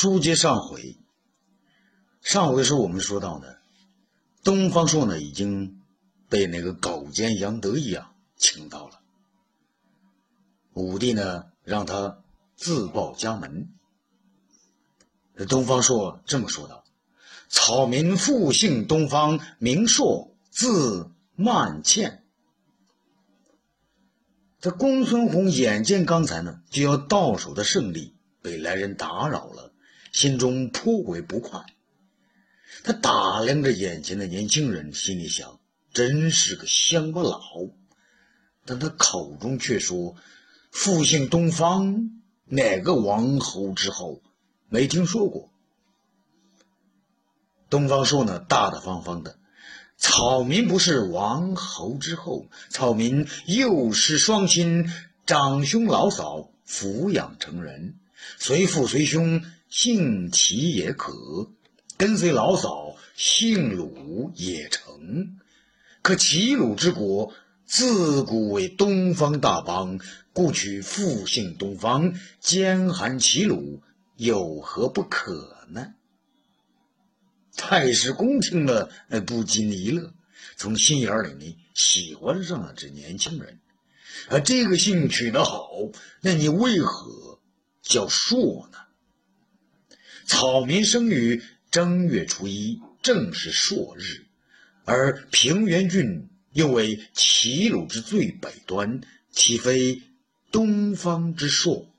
书接上回，上回时候我们说到呢，东方朔呢已经被那个狗奸杨得意啊请到了，武帝呢让他自报家门。东方朔这么说道：“草民复姓东方，名朔，字曼倩。”这公孙弘眼见刚才呢就要到手的胜利被来人打扰了，心中颇为不快。他打量着眼前的年轻人，心里想：真是个乡巴佬。但他口中却说：“复姓东方，哪个王侯之后？没听说过。”东方朔呢，大大方方的。草民不是王侯之后，草民幼时双亲，长兄老嫂抚养成人，随父随兄姓齐也可，跟随老嫂姓鲁也成。可齐鲁之国自古为东方大邦，故取复姓东方，兼含齐鲁，有何不可呢？太史公听了，不禁一乐，从心眼里呢喜欢上了这年轻人。啊，这个姓取得好，那你为何叫朔呢？草民生于正月初一，正是朔日，而平原郡又为齐鲁之最北端，岂非东方之朔？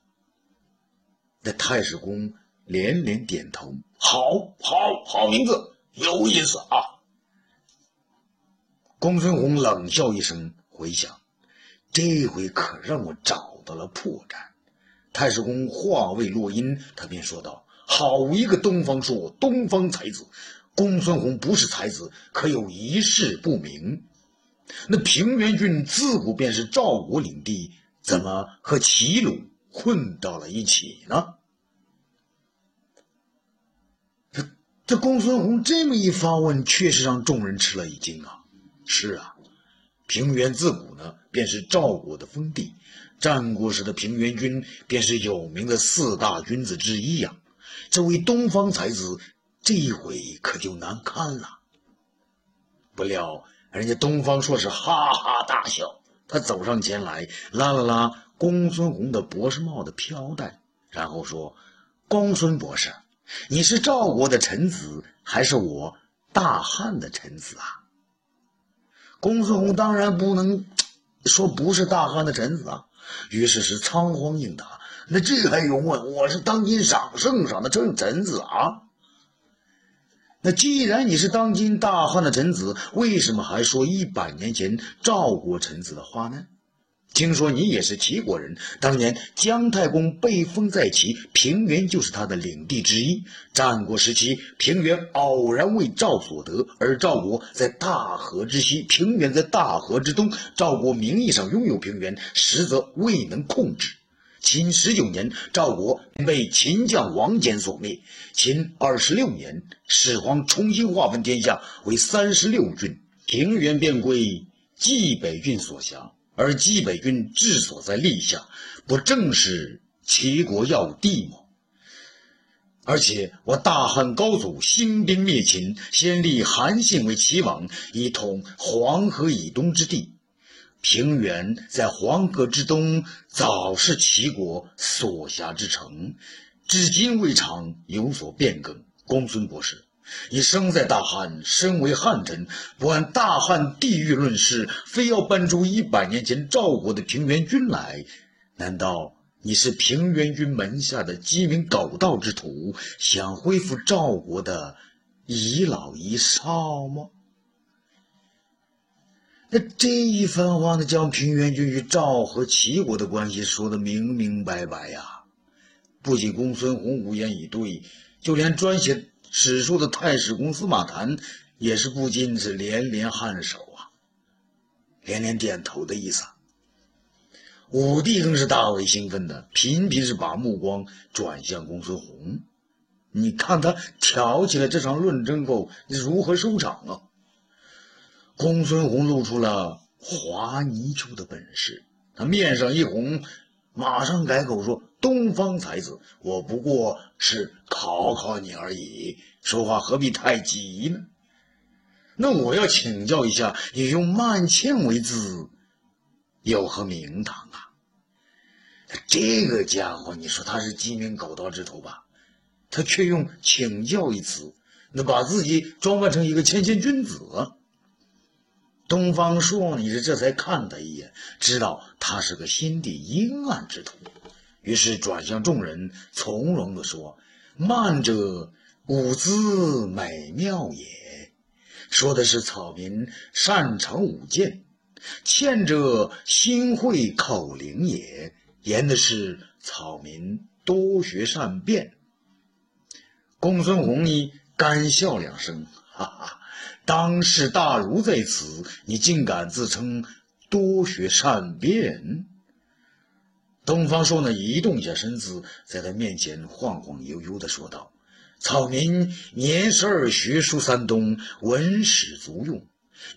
那太史公连连点头。好，好，好名字，有意思啊！公孙弘冷笑一声，回想，这回可让我找到了破绽。太史公话未落音，他便说道：“好一个东方朔，东方才子！公孙弘不是才子，可有一事不明。那平原郡自古便是赵国领地，怎么和齐鲁混到了一起呢？”这公孙弘这么一发问，确实让众人吃了一惊啊！是啊，平原自古呢便是赵国的封地，战国时的平原君便是有名的四大君子之一呀。这位东方才子，这一回可就难堪了。不料人家东方朔是哈哈大笑，他走上前来，拉了拉公孙弘的博士帽的飘带，然后说：“公孙博士。”你是赵国的臣子，还是我大汉的臣子啊？公孙弘当然不能说不是大汉的臣子啊，于是是仓皇应答：“那这还用问？我是当今赏圣上的臣臣子啊！那既然你是当今大汉的臣子，为什么还说一百年前赵国臣子的话呢？”听说你也是齐国人，当年姜太公被封在齐，平原就是他的领地之一。战国时期，平原偶然为赵所得，而赵国在大河之西，平原在大河之东。赵国名义上拥有平原，实则未能控制。秦十九年，赵国被秦将王翦所灭。秦二十六年，始皇重新划分天下为三十六郡，平原便归冀北郡所辖。而冀北郡治所在历下，不正是齐国要地吗？而且我大汉高祖兴兵灭秦，先立韩信为齐王，以统黄河以东之地。平原在黄河之东，早是齐国所辖之城，至今未尝有所变更。公孙博士。你生在大汉，身为汉臣，不按大汉地域论事，非要搬出一百年前赵国的平原君来，难道你是平原君门下的鸡鸣狗盗之徒，想恢复赵国的遗老遗少吗？那这一番话呢，将平原君与赵和齐国的关系说得明明白白呀！不仅公孙弘无言以对，就连专写。史书的太史公司马谈也是不禁是连连颔首啊，连连点头的意思。武帝更是大为兴奋的，频频是把目光转向公孙弘。你看他挑起了这场论争后如何收场啊？公孙弘露出了滑泥鳅的本事，他面上一红，马上改口说：“东方才子，我不过是考考你而已，说话何必太急呢？”那我要请教一下，你用慢谦为字，有何名堂啊？这个家伙，你说他是鸡鸣狗盗之徒吧？他却用请教一词，那把自己装扮成一个谦谦君子。东方朔，你是这才看他一眼，知道他是个心地阴暗之徒，于是转向众人，从容地说：“慢者，舞姿美妙也。”说的是草民擅长舞剑，欠者心慧口灵也；言的是草民多学善辩。公孙弘一干笑两声，哈哈，当世大儒在此，你竟敢自称多学善辩？东方朔呢，移动一下身子，在他面前晃晃悠悠的说道。草民年十二学书三冬，文史足用；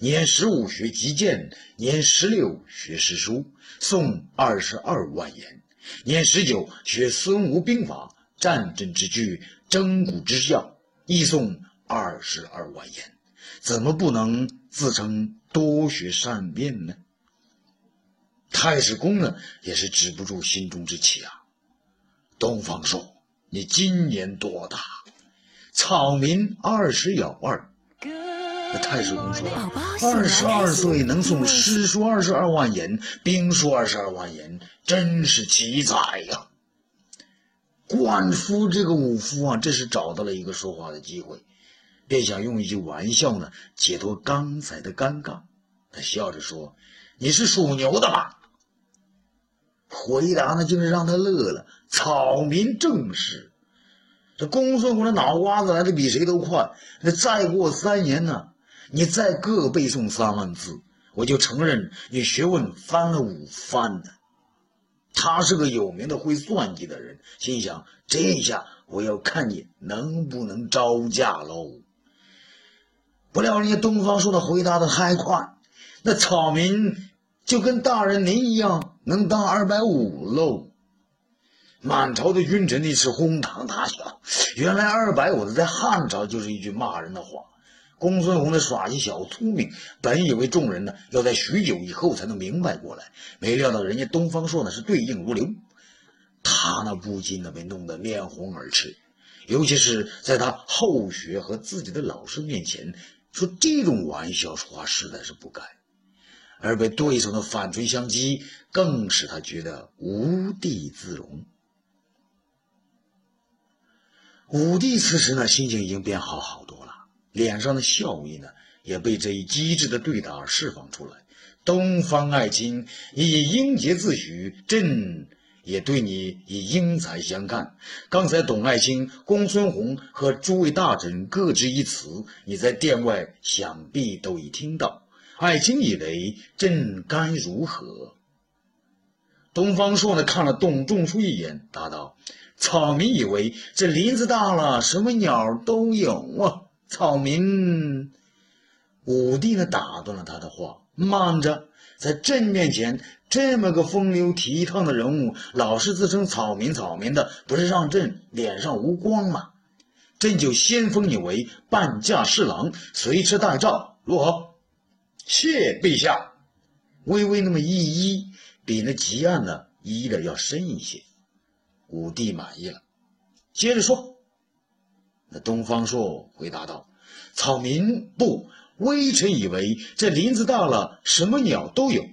年十五学击剑，年十六学诗书，诵二十二万言；年十九学孙吴兵法、战阵之句、征古之象，亦诵二十二万言。怎么不能自称多学善辩呢？太史公呢，也是止不住心中之气啊！东方朔，你今年多大？草民二十有二，那太史公说：“二十二岁能诵诗书二十二万言，兵书二十二万言，真是奇才呀！”灌夫这个武夫啊，这是找到了一个说话的机会，便想用一句玩笑呢解脱刚才的尴尬。他笑着说：“你是属牛的吧？”回答呢，竟是让他乐了。草民正是。这公孙弘的脑瓜子来的比谁都快。那再过三年呢？你再各背诵三万字，我就承认你学问翻了五番呢。他是个有名的会算计的人，心想：这下我要看你能不能招架喽。不料人家东方朔的回答的太快，那草民就跟大人您一样，能当二百五喽。满朝的君臣那是哄堂大笑。原来二百五的在汉朝就是一句骂人的话。公孙弘的耍一小聪明，本以为众人呢要在许久以后才能明白过来，没料到人家东方朔呢是对应如流，他那不禁呢被弄得面红耳赤，尤其是在他后学和自己的老师面前说这种玩笑话实在是不该，而被对手的反唇相讥，更使他觉得无地自容。武帝此时呢，心情已经变好好多了，脸上的笑意呢，也被这一机智的对答释放出来。东方爱卿，以英杰自诩，朕也对你以英才相看。刚才董爱卿、公孙弘和诸位大臣各执一词，你在殿外想必都已听到。爱卿以为，朕该如何？东方朔呢，看了董仲舒一眼，答道。草民以为这林子大了，什么鸟都有啊。草民，武帝呢打断了他的话：“慢着，在朕面前，这么个风流倜傥的人物，老是自称草民草民的，不是让朕脸上无光吗？朕就先封你为半驾侍郎，随车待诏，如何？”谢陛下。微微那么一揖，比那吉案呢揖的要深一些。武帝满意了，接着说。那东方朔回答道：“草民不，微臣以为这林子大了，什么鸟都有，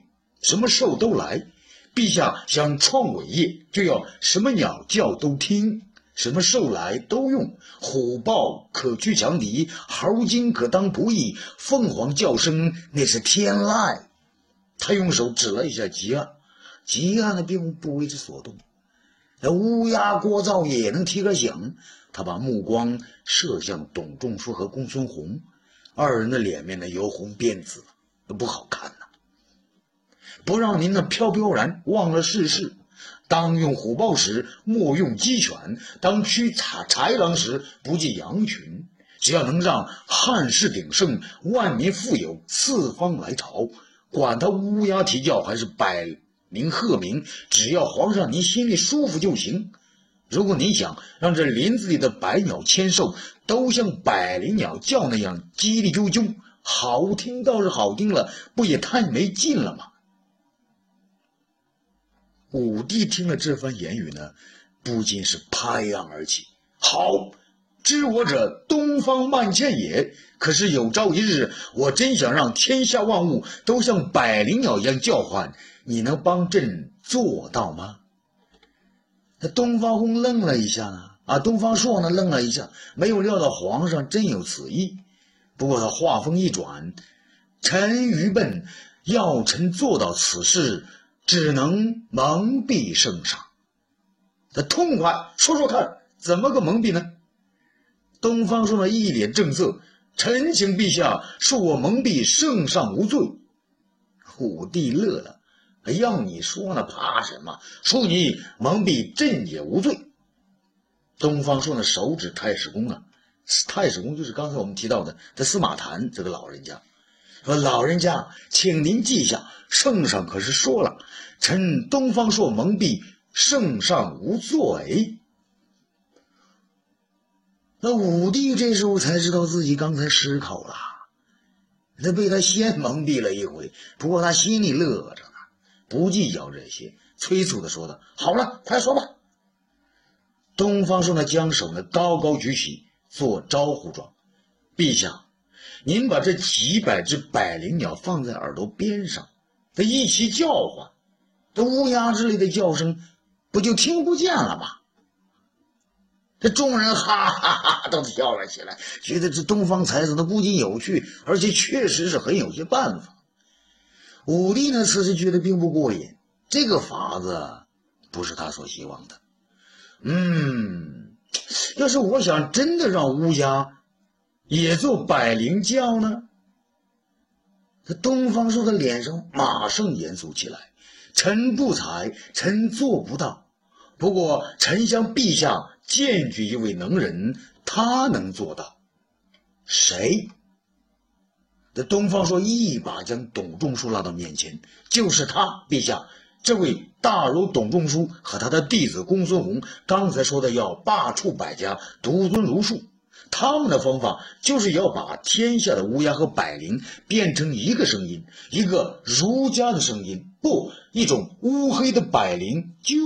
什么兽都来。陛下想创伟业，就要什么鸟叫都听，什么兽来都用。虎豹可驱强敌，猴精可当仆役，凤凰叫声那是天籁。”他用手指了一下吉案，吉案呢并不为之所动。那乌鸦聒噪也能提个醒。他把目光射向董仲舒和公孙弘，二人的脸面呢由红变紫，都不好看呐。不让您那飘飘然忘了世事。当用虎豹时，莫用鸡犬；当驱豺豺狼时，不计羊群。只要能让汉室鼎盛，万民富有，四方来朝，管他乌鸦啼叫还是百您鹤鸣，只要皇上您心里舒服就行。如果你想让这林子里的百鸟千兽都像百灵鸟叫那样叽里啾啾，好听倒是好听了，不也太没劲了吗？武帝听了这番言语呢，不禁是拍案而起：“好，知我者，东方万茜也。可是有朝一日，我真想让天下万物都像百灵鸟一样叫唤，你能帮朕做到吗？”那东方红愣了一下呢，啊，东方朔呢愣了一下，没有料到皇上真有此意。不过他话锋一转：“臣愚笨，要臣做到此事，只能蒙蔽圣上。”他痛快，说说看，怎么个蒙蔽呢？东方朔呢一脸正色：“臣请陛下恕我蒙蔽圣上无罪。”武帝乐了。要你说呢，怕什么？恕你蒙蔽，朕也无罪。东方朔呢，手指太史公啊，太史公就是刚才我们提到的这司马谈这个老人家，说老人家，请您记下，圣上可是说了，臣东方朔蒙蔽，圣上无罪。那武帝这时候才知道自己刚才失口了，那被他先蒙蔽了一回，不过他心里乐着。不计较这些，催促的说道：“好了，快说吧。”东方朔呢，将手呢高高举起，做招呼状：“陛下，您把这几百只百灵鸟放在耳朵边上，它一起叫唤，这乌鸦之类的叫声不就听不见了吗？”这众人哈哈哈都笑了起来，觉得这东方才子呢不仅有趣，而且确实是很有些办法。武帝呢，此时觉得并不过瘾，这个法子不是他所希望的。嗯，要是我想真的让乌鸦也做百灵叫呢？这东方朔的脸上马上严肃起来：“臣不才，臣做不到。不过，臣向陛下荐举一位能人，他能做到。谁？”东方朔一把将董仲舒拉到面前，就是他，陛下，这位大儒董仲舒和他的弟子公孙弘，刚才说的要罢黜百家，独尊儒术，他们的方法就是要把天下的乌鸦和百灵变成一个声音，一个儒家的声音，不，一种乌黑的百灵，啾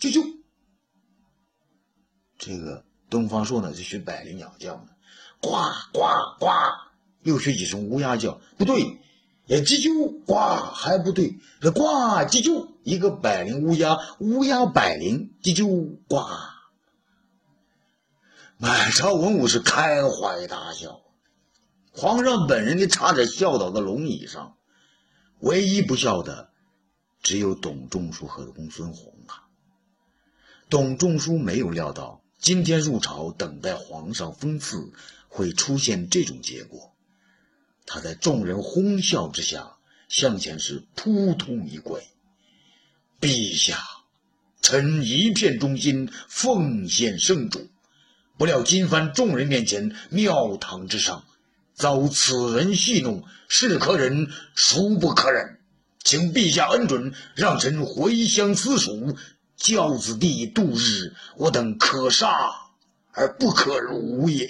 啾啾。这个东方朔呢，就学百灵鸟叫呢，呱呱呱。又学几声乌鸦叫，不对，也叽啾呱还不对，这呱叽啾一个百灵乌鸦，乌鸦百灵叽啾呱。满朝文武是开怀大笑，皇上本人就差点笑倒在龙椅上，唯一不笑的只有董仲舒和公孙弘啊。董仲舒没有料到今天入朝等待皇上封赐会出现这种结果。他在众人哄笑之下向前是扑通一跪，陛下，臣一片忠心，奉献圣主。不料今番众人面前，庙堂之上，遭此人戏弄，是可忍，孰不可忍？请陛下恩准，让臣回乡私塾，教子弟度日。我等可杀而不可辱也。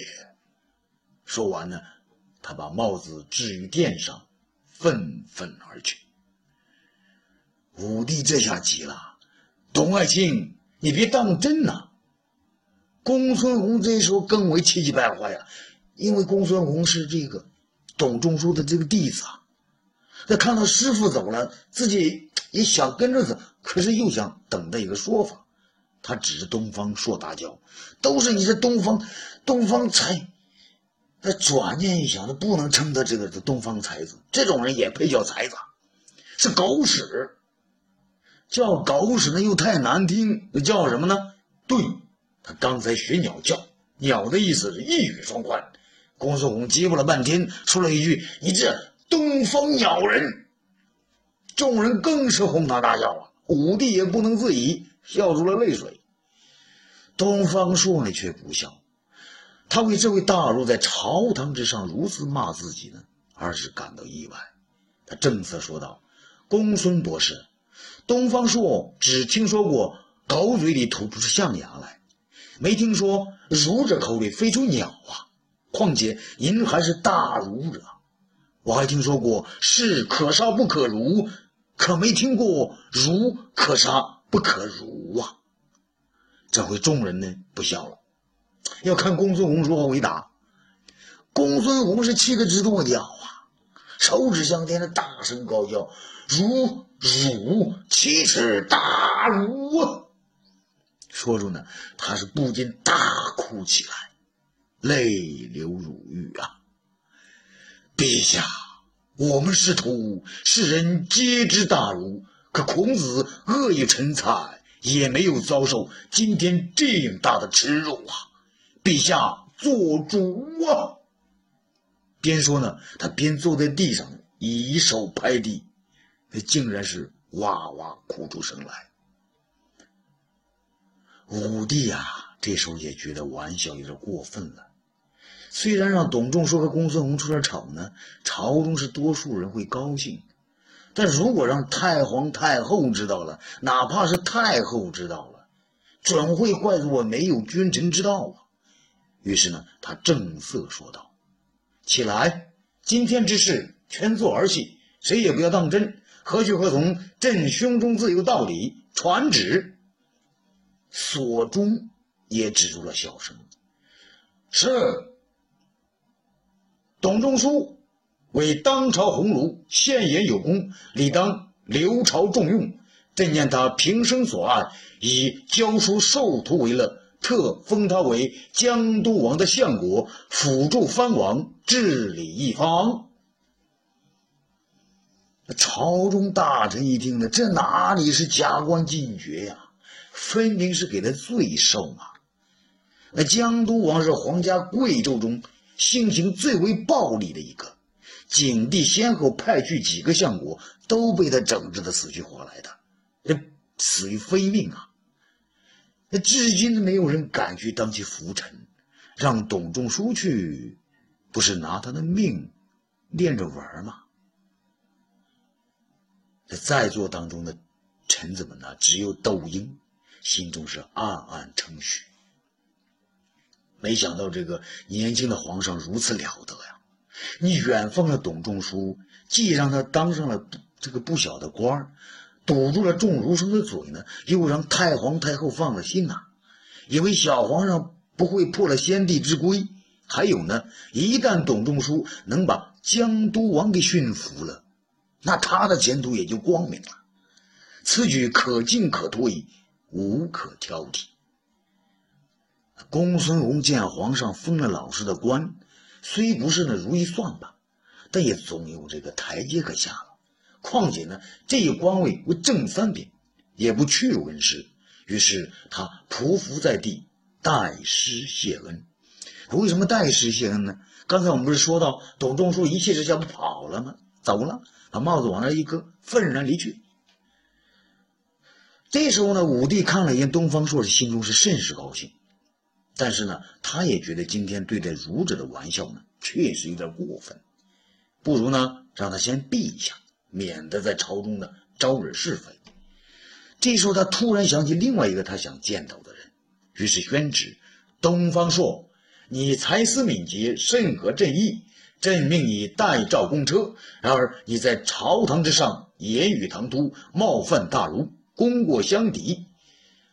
说完呢。他把帽子置于殿上，愤愤而去。武帝这下急了：“董爱卿，你别当真呐！”公孙弘这时候更为气急败坏呀，因为公孙弘是这个董仲舒的这个弟子啊。他看到师傅走了，自己也想跟着走，可是又想等待一个说法。他指着东方朔大叫：“都是你这东方，东方才！”他转念一想，他不能称他这个是东方才子，这种人也配叫才子？是狗屎！叫狗屎那又太难听，那叫什么呢？对，他刚才学鸟叫，鸟的意思是一语双关。公孙弘结巴了半天，说了一句：“你这东方鸟人！”众人更是哄堂大笑啊！武帝也不能自已，笑出了泪水。东方朔呢，却不笑。他为这位大儒在朝堂之上如此骂自己呢，而是感到意外。他正色说道：“公孙博士，东方朔只听说过狗嘴里吐不出象牙来，没听说儒者口里飞出鸟啊。况且您还是大儒者，我还听说过士可杀不可辱，可没听过儒可杀不可辱啊。这回众人呢不笑了，要看公孙弘如何回答。公孙弘是气得直跺脚啊，手指向天的大声高叫：“儒儒，奇耻大辱啊！”说着呢，他是不禁大哭起来，泪流如雨啊！陛下，我们师徒世人皆知大儒，可孔子恶语成才。也没有遭受今天这样大的耻辱啊！陛下做主啊！边说呢，他边坐在地上，以手拍地，他竟然是哇哇哭出声来。武帝啊，这时候也觉得玩笑有点过分了。虽然让董仲舒和公孙弘出点丑呢，朝中是多数人会高兴。但如果让太皇太后知道了，哪怕是太后知道了，准会怪罪我没有君臣之道啊！于是呢，他正色说道：“起来，今天之事全做儿戏，谁也不要当真。何去何从？朕胸中自有道理。传旨。”所中也止住了笑声。是董仲舒。为当朝鸿儒，献言有功，理当留朝重用。朕念他平生所爱，以教书授徒为乐，特封他为江都王的相国，辅助藩王治理一方。朝中大臣一听呢，这哪里是加官进爵呀？分明是给他罪受啊！那江都王是皇家贵胄中性情最为暴戾的一个。景帝先后派去几个相国，都被他整治的死去活来的，这死于非命啊！那至今没有人敢去当其辅臣，让董仲舒去，不是拿他的命练着玩吗？在在座当中的臣子们呢，只有窦婴心中是暗暗称许，没想到这个年轻的皇上如此了得呀！你远放了董仲舒，既让他当上了这个不小的官儿，堵住了众儒生的嘴呢，又让太皇太后放了心呐，以为小皇上不会破了先帝之规。还有呢，一旦董仲舒能把江都王给驯服了，那他的前途也就光明了。此举可进可退，无可挑剔。公孙弘见皇上封了老师的官。虽不是那如意算盘，但也总有这个台阶可下。况且呢，这一官位为正三品，也不屈辱恩师。于是他匍匐在地，代师谢恩。为什么代师谢恩呢？刚才我们不是说到董仲舒一气之下不跑了吗？走了，把帽子往那一搁，愤然离去。这时候呢，武帝看了一眼东方朔，是心中是甚是高兴。但是呢，他也觉得今天对待儒者的玩笑呢，确实有点过分，不如呢让他先避一下，免得在朝中呢招惹是非。这时候他突然想起另外一个他想见到的人，于是宣旨：东方朔，你才思敏捷，甚合朕意，朕命你代召公车。然而你在朝堂之上言语唐突，冒犯大儒，功过相抵，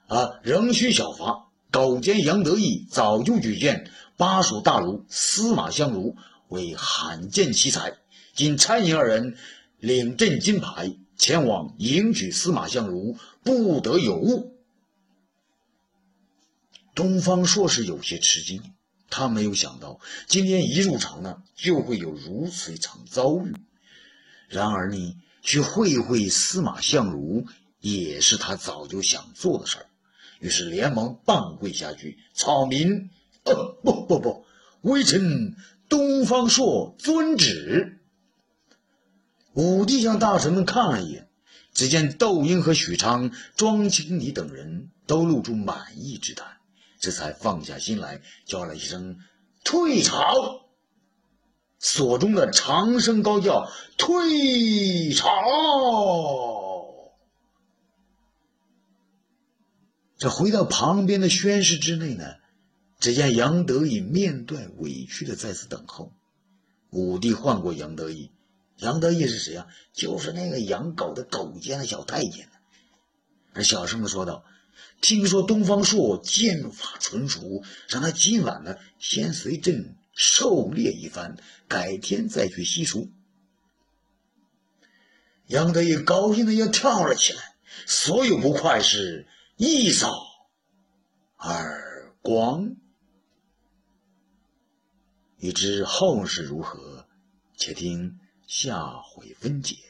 啊，仍需小罚。狗奸杨得意早就举荐巴蜀大儒司马相如为罕见奇才，今参营二人领朕金牌前往迎娶司马相如，不得有误。东方朔是有些吃惊，他没有想到今天一入朝呢，就会有如此一场遭遇。然而呢，去会会司马相如，也是他早就想做的事儿。于是连忙半跪下去，草民，呃，不不不，微臣东方朔遵旨。武帝向大臣们看了一眼，只见窦婴和许昌、庄青礼等人都露出满意之态，这才放下心来，叫了一声“退朝”。所中的长声高叫：“退朝！”这回到旁边的宣室之内呢，只见杨得意面带委屈的在此等候。武帝唤过杨得意，杨得意是谁啊？就是那个养狗的狗奸的小太监。而小声的说道：“听说东方朔剑法纯熟，让他今晚呢先随朕狩猎一番，改天再去西蜀。”杨得意高兴的要跳了起来，所有不快是一扫而光。欲知后事如何，且听下回分解。